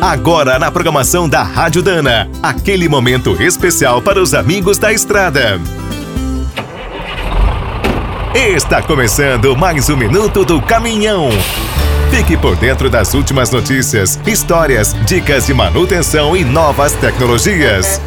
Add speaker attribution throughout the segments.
Speaker 1: Agora na programação da Rádio Dana, aquele momento especial para os amigos da estrada. Está começando mais um minuto do caminhão. Fique por dentro das últimas notícias, histórias, dicas de manutenção e novas tecnologias.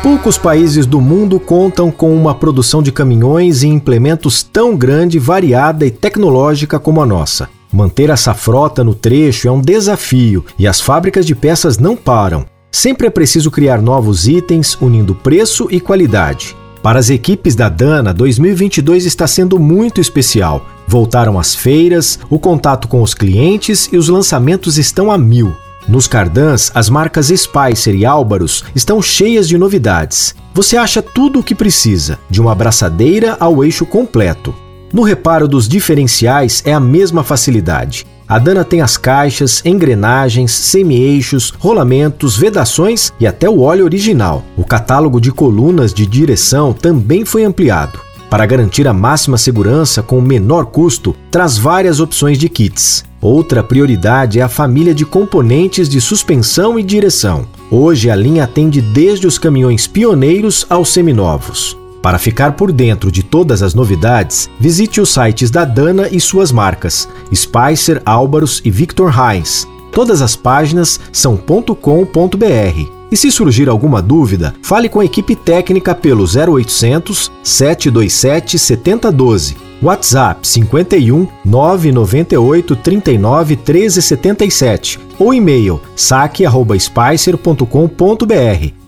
Speaker 2: Poucos países do mundo contam com uma produção de caminhões e implementos tão grande, variada e tecnológica como a nossa. Manter essa frota no trecho é um desafio e as fábricas de peças não param. Sempre é preciso criar novos itens, unindo preço e qualidade. Para as equipes da Dana, 2022 está sendo muito especial. Voltaram as feiras, o contato com os clientes e os lançamentos estão a mil. Nos Cardans, as marcas Spicer e Álvaros estão cheias de novidades. Você acha tudo o que precisa, de uma abraçadeira ao eixo completo. No reparo dos diferenciais é a mesma facilidade. A Dana tem as caixas, engrenagens, semi-eixos, rolamentos, vedações e até o óleo original. O catálogo de colunas de direção também foi ampliado. Para garantir a máxima segurança com o menor custo, traz várias opções de kits. Outra prioridade é a família de componentes de suspensão e direção. Hoje a linha atende desde os caminhões pioneiros aos seminovos. Para ficar por dentro de todas as novidades, visite os sites da Dana e suas marcas, Spicer, Álvaros e Victor Heinz. Todas as páginas são .com.br. E se surgir alguma dúvida, fale com a equipe técnica pelo 0800 727 7012. WhatsApp 51 998 39 1377 ou e-mail saque@spicer.com.br.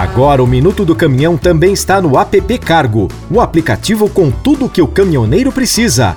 Speaker 2: Agora o Minuto do Caminhão também está no app Cargo, o aplicativo com tudo que o caminhoneiro precisa